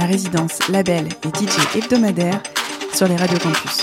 La résidence, label et DJ hebdomadaire sur les radios campus.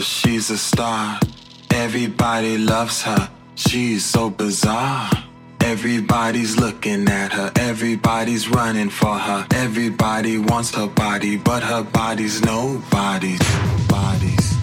she's a star. Everybody loves her, she's so bizarre. Everybody's looking at her, everybody's running for her. Everybody wants her body, but her body's nobody's. Bodies.